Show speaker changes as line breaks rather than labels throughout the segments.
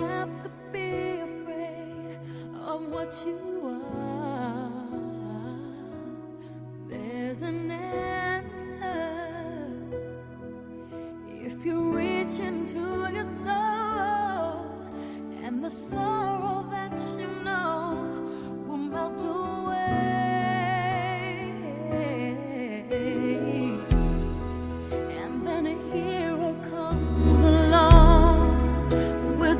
have to be afraid of what you are. There's an answer if you reach into your soul, and the sorrow that you know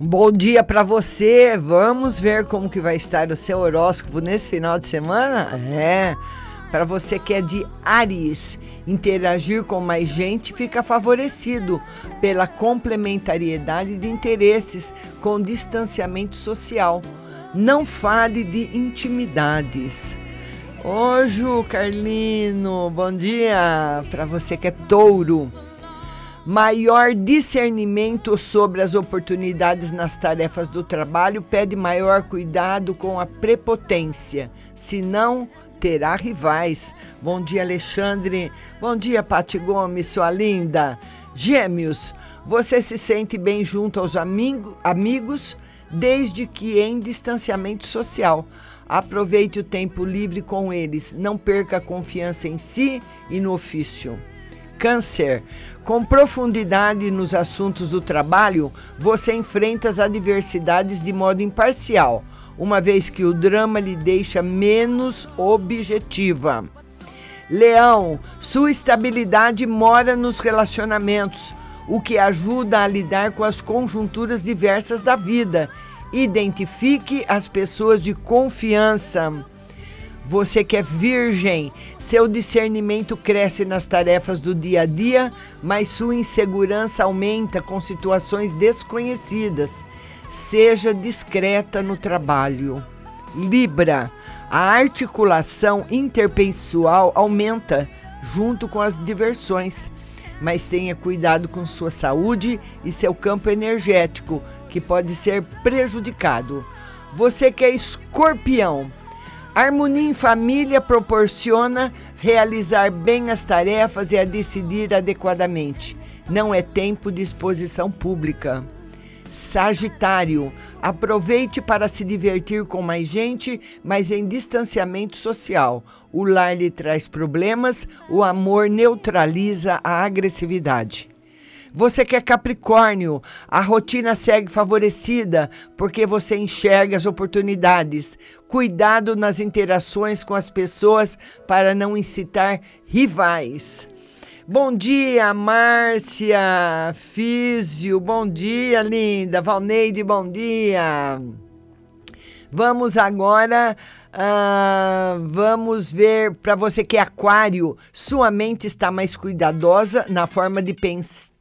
Bom dia para você. Vamos ver como que vai estar o seu horóscopo nesse final de semana? É. Para você que é de Ares, interagir com mais gente fica favorecido pela complementariedade de interesses com distanciamento social. Não fale de intimidades. Hoje, Carlino, bom dia para você que é touro maior discernimento sobre as oportunidades nas tarefas do trabalho pede maior cuidado com a prepotência, senão terá rivais. Bom dia, Alexandre. Bom dia, Pati Gomes, sua linda. Gêmeos, você se sente bem junto aos amigo, amigos desde que em distanciamento social. Aproveite o tempo livre com eles, não perca a confiança em si e no ofício. Câncer. Com profundidade nos assuntos do trabalho, você enfrenta as adversidades de modo imparcial, uma vez que o drama lhe deixa menos objetiva. Leão, sua estabilidade mora nos relacionamentos, o que ajuda a lidar com as conjunturas diversas da vida. Identifique as pessoas de confiança. Você que é virgem, seu discernimento cresce nas tarefas do dia a dia, mas sua insegurança aumenta com situações desconhecidas. Seja discreta no trabalho. Libra, a articulação interpessoal aumenta junto com as diversões, mas tenha cuidado com sua saúde e seu campo energético, que pode ser prejudicado. Você que é escorpião, Harmonia em família proporciona realizar bem as tarefas e a decidir adequadamente. Não é tempo de exposição pública. Sagitário, aproveite para se divertir com mais gente, mas em distanciamento social. O lar lhe traz problemas, o amor neutraliza a agressividade. Você que é Capricórnio, a rotina segue favorecida porque você enxerga as oportunidades. Cuidado nas interações com as pessoas para não incitar rivais. Bom dia, Márcia Físio. Bom dia, linda. Valneide, bom dia. Vamos agora, ah, vamos ver para você que é aquário, sua mente está mais cuidadosa na forma de pensar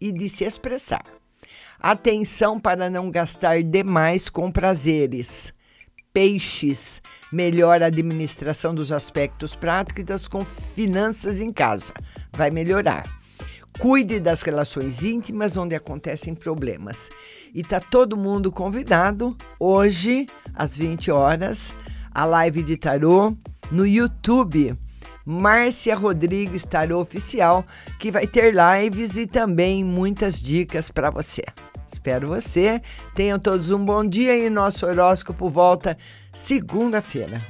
e de se expressar. Atenção para não gastar demais com prazeres. Peixes, melhor administração dos aspectos práticos com finanças em casa. Vai melhorar. Cuide das relações íntimas onde acontecem problemas. E tá todo mundo convidado hoje às 20 horas a live de tarô no YouTube. Márcia Rodrigues Tarô Oficial, que vai ter lives e também muitas dicas para você. Espero você. Tenham todos um bom dia e nosso horóscopo volta segunda-feira.